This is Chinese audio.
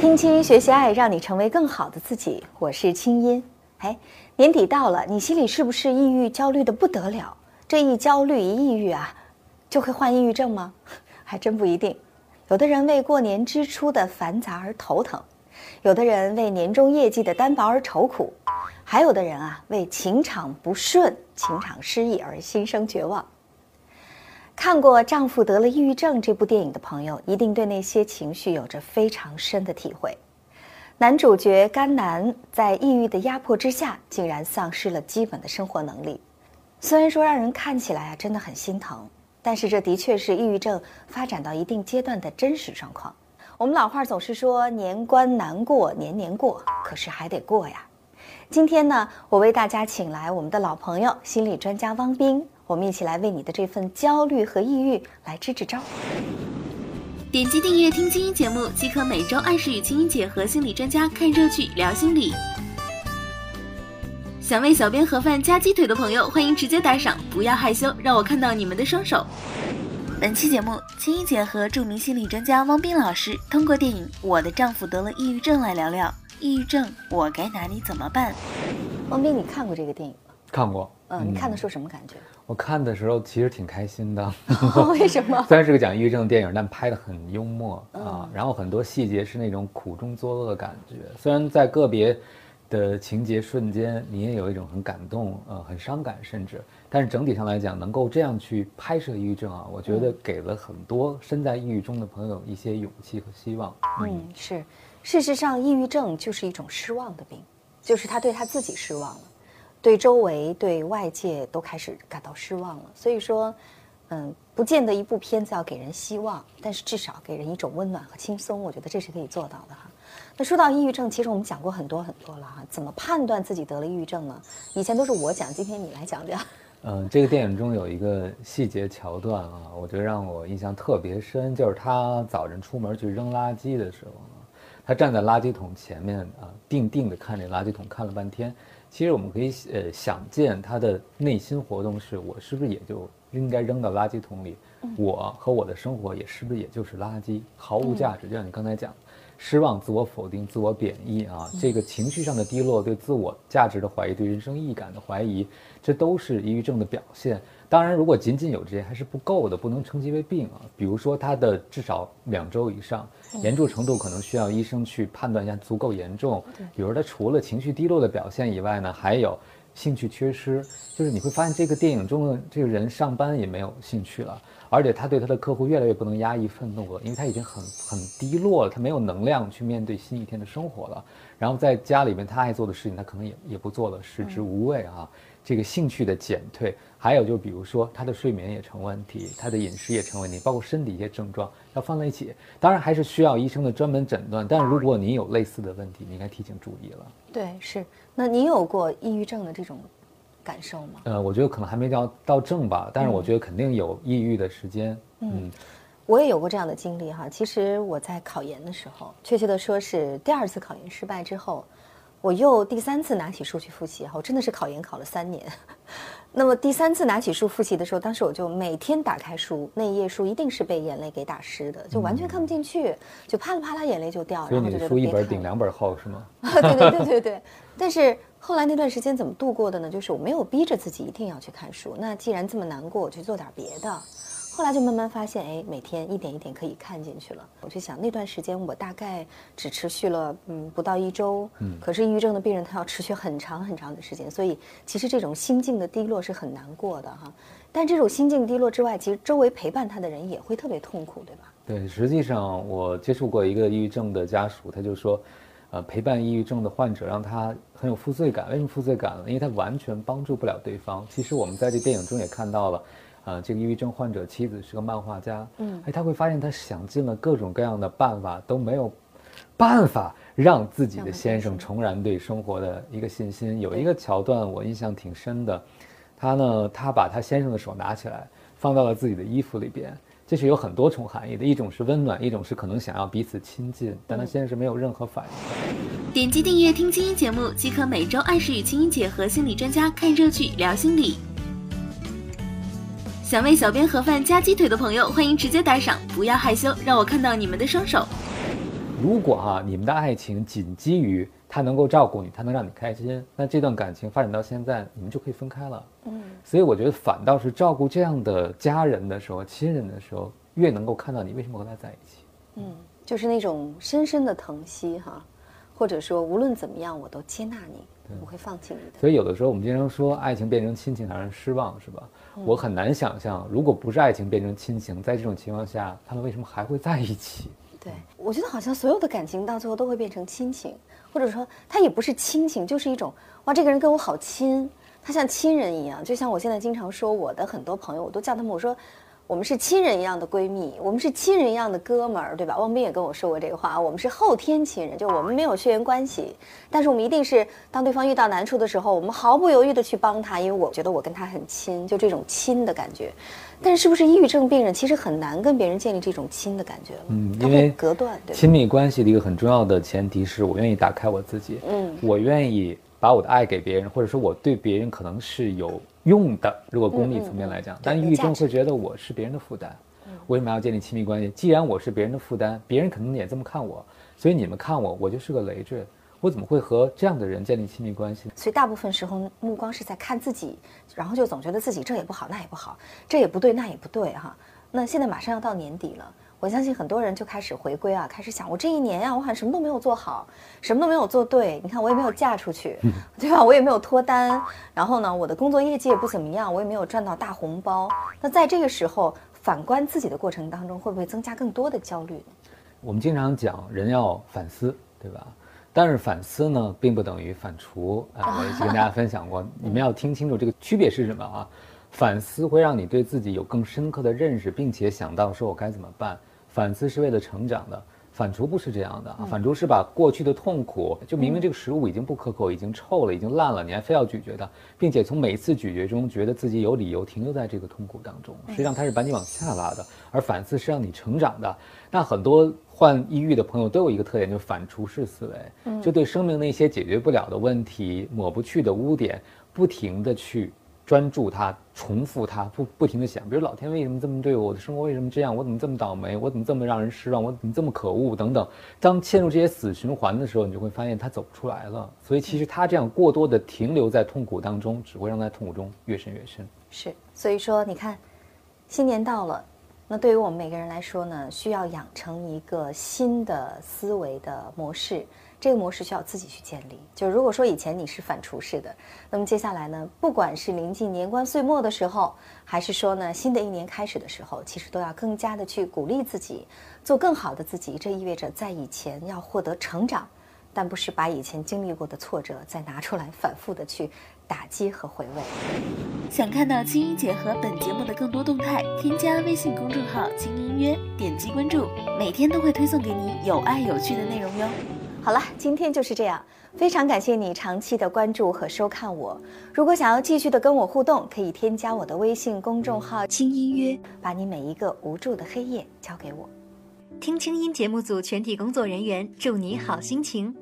听清学习爱，让你成为更好的自己。我是清音。哎，年底到了，你心里是不是抑郁、焦虑的不得了？这一焦虑、一抑郁啊，就会患抑郁症吗？还真不一定。有的人为过年支出的繁杂而头疼，有的人为年终业绩的单薄而愁苦，还有的人啊，为情场不顺、情场失意而心生绝望。看过《丈夫得了抑郁症》这部电影的朋友，一定对那些情绪有着非常深的体会。男主角甘南在抑郁的压迫之下，竟然丧失了基本的生活能力。虽然说让人看起来啊真的很心疼，但是这的确是抑郁症发展到一定阶段的真实状况。我们老话总是说年关难过年年过，可是还得过呀。今天呢，我为大家请来我们的老朋友心理专家汪斌。我们一起来为你的这份焦虑和抑郁来支支招。点击订阅听清音节目，即可每周按时与清音姐和心理专家看热剧聊心理。想为小编盒饭加鸡腿的朋友，欢迎直接打赏，不要害羞，让我看到你们的双手。本期节目，青音姐和著名心理专家汪斌老师通过电影《我的丈夫得了抑郁症》来聊聊抑郁症，我该拿你怎么办？汪斌，你看过这个电影吗？看过。嗯，你看的时候什么感觉？我看的时候其实挺开心的，为什么？虽然是个讲抑郁症的电影，但拍的很幽默啊。然后很多细节是那种苦中作乐的感觉。虽然在个别的情节瞬间，你也有一种很感动，呃，很伤感，甚至，但是整体上来讲，能够这样去拍摄抑郁症啊，我觉得给了很多身在抑郁中的朋友一些勇气和希望。嗯，是。事实上，抑郁症就是一种失望的病，就是他对他自己失望了。对周围、对外界都开始感到失望了。所以说，嗯，不见得一部片子要给人希望，但是至少给人一种温暖和轻松。我觉得这是可以做到的哈。那说到抑郁症，其实我们讲过很多很多了哈。怎么判断自己得了抑郁症呢？以前都是我讲，今天你来讲讲。嗯，这个电影中有一个细节桥段啊，我觉得让我印象特别深，就是他早晨出门去扔垃圾的时候，他站在垃圾桶前面啊，定定的看着垃圾桶，看了半天。其实我们可以呃想见他的内心活动是：我是不是也就应该扔到垃圾桶里？我和我的生活也是不是也就是垃圾，毫无价值？就像你刚才讲，失望、自我否定、自我贬义啊，这个情绪上的低落、对自我价值的怀疑、对人生意义感的怀疑，这都是抑郁症的表现。当然，如果仅仅有这些还是不够的，不能称其为病啊。比如说，他的至少两周以上，严重程度可能需要医生去判断一下足够严重。比如他除了情绪低落的表现以外呢，还有兴趣缺失，就是你会发现这个电影中的这个人上班也没有兴趣了，而且他对他的客户越来越不能压抑愤怒了，因为他已经很很低落了，他没有能量去面对新一天的生活了。然后在家里面他爱做的事情，他可能也也不做了，食之无味啊。这个兴趣的减退，还有就比如说他的睡眠也成问题，他的饮食也成问题，包括身体一些症状要放在一起，当然还是需要医生的专门诊断。但如果你有类似的问题，你应该提醒注意了。对，是。那你有过抑郁症的这种感受吗？呃，我觉得可能还没到到症吧，但是我觉得肯定有抑郁的时间。嗯，我也有过这样的经历哈。其实我在考研的时候，确切的说是第二次考研失败之后。我又第三次拿起书去复习，哈，我真的是考研考了三年。那么第三次拿起书复习的时候，当时我就每天打开书，那一页书一定是被眼泪给打湿的，就完全看不进去，就啪啦啪啦眼泪就掉。所以你的书一本顶两本厚是吗？对对对对对。但是后来那段时间怎么度过的呢？就是我没有逼着自己一定要去看书，那既然这么难过，我去做点别的。后来就慢慢发现，哎，每天一点一点可以看进去了。我就想，那段时间我大概只持续了，嗯，不到一周。嗯，可是抑郁症的病人他要持续很长很长的时间，所以其实这种心境的低落是很难过的哈。但这种心境低落之外，其实周围陪伴他的人也会特别痛苦，对吧？对，实际上我接触过一个抑郁症的家属，他就说，呃，陪伴抑郁症的患者让他很有负罪感。为什么负罪感呢？因为他完全帮助不了对方。其实我们在这电影中也看到了。啊，这个抑郁症患者妻子是个漫画家，嗯，哎，他会发现他想尽了各种各样的办法都没有办法让自己的先生重燃对生活的一个信心。有一个桥段我印象挺深的，他呢，他把他先生的手拿起来放到了自己的衣服里边，这是有很多重含义的，一种是温暖，一种是可能想要彼此亲近，但他先生是没有任何反应。点击订阅听清音节目，即可每周按时与清音姐和心理专家看热剧聊心理。想为小编盒饭加鸡腿的朋友，欢迎直接打赏，不要害羞，让我看到你们的双手。如果哈你们的爱情仅基于他能够照顾你，他能让你开心，那这段感情发展到现在，你们就可以分开了。嗯，所以我觉得反倒是照顾这样的家人的时候、亲人的时候，越能够看到你为什么和他在一起。嗯，就是那种深深的疼惜哈，或者说无论怎么样我都接纳你，不会放弃你的。所以有的时候我们经常说爱情变成亲情让人失望，是吧？我很难想象，如果不是爱情变成亲情，在这种情况下，他们为什么还会在一起？对，我觉得好像所有的感情到最后都会变成亲情，或者说它也不是亲情，就是一种哇，这个人跟我好亲，他像亲人一样。就像我现在经常说我的很多朋友，我都叫他们我说。我们是亲人一样的闺蜜，我们是亲人一样的哥们儿，对吧？汪斌也跟我说过这个话，我们是后天亲人，就我们没有血缘关系，但是我们一定是当对方遇到难处的时候，我们毫不犹豫的去帮他，因为我觉得我跟他很亲，就这种亲的感觉。但是是不是抑郁症病人其实很难跟别人建立这种亲的感觉了？嗯，因为隔断，对亲密关系的一个很重要的前提是我愿意打开我自己，嗯，我愿意把我的爱给别人，或者说我对别人可能是有。用的，如果功利层面来讲，但抑郁症会觉得我是别人的负担，为什么要建立亲密关系？既然我是别人的负担，别人可能也这么看我，所以你们看我，我就是个累赘，我怎么会和这样的人建立亲密关系？所以大部分时候目光是在看自己，然后就总觉得自己这也不好，那也不好，这也不对，那也不对，哈。那现在马上要到年底了。我相信很多人就开始回归啊，开始想我这一年呀，我好像什么都没有做好，什么都没有做对。你看，我也没有嫁出去，对吧？我也没有脱单，然后呢，我的工作业绩也不怎么样，我也没有赚到大红包。那在这个时候反观自己的过程当中，会不会增加更多的焦虑呢？我们经常讲人要反思，对吧？但是反思呢，并不等于反刍。啊，我也跟大家分享过，你们要听清楚这个区别是什么啊？反思会让你对自己有更深刻的认识，并且想到说我该怎么办。反思是为了成长的，反刍不是这样的啊！反刍是把过去的痛苦，就明明这个食物已经不可口，已经臭了，已经烂了，你还非要咀嚼它，并且从每一次咀嚼中觉得自己有理由停留在这个痛苦当中，实际上它是把你往下拉的。而反思是让你成长的。那很多患抑郁的朋友都有一个特点，就是反刍式思维，就对生命那些解决不了的问题、抹不去的污点，不停的去。专注它，重复它，不不停的想，比如老天为什么这么对我，我的生活为什么这样，我怎么这么倒霉，我怎么这么让人失望，我怎么这么可恶等等。当陷入这些死循环的时候，你就会发现他走不出来了。所以其实他这样过多的停留在痛苦当中，只会让他痛苦中越深越深。是，所以说你看，新年到了，那对于我们每个人来说呢，需要养成一个新的思维的模式。这个模式需要自己去建立。就如果说以前你是反刍式的，那么接下来呢，不管是临近年关岁末的时候，还是说呢新的一年开始的时候，其实都要更加的去鼓励自己，做更好的自己。这意味着在以前要获得成长，但不是把以前经历过的挫折再拿出来反复的去打击和回味。想看到青音姐和本节目的更多动态，添加微信公众号“青音约”，点击关注，每天都会推送给你有爱有趣的内容哟。好了，今天就是这样。非常感谢你长期的关注和收看我。如果想要继续的跟我互动，可以添加我的微信公众号“轻音约”，把你每一个无助的黑夜交给我。听轻音节目组全体工作人员祝你好心情。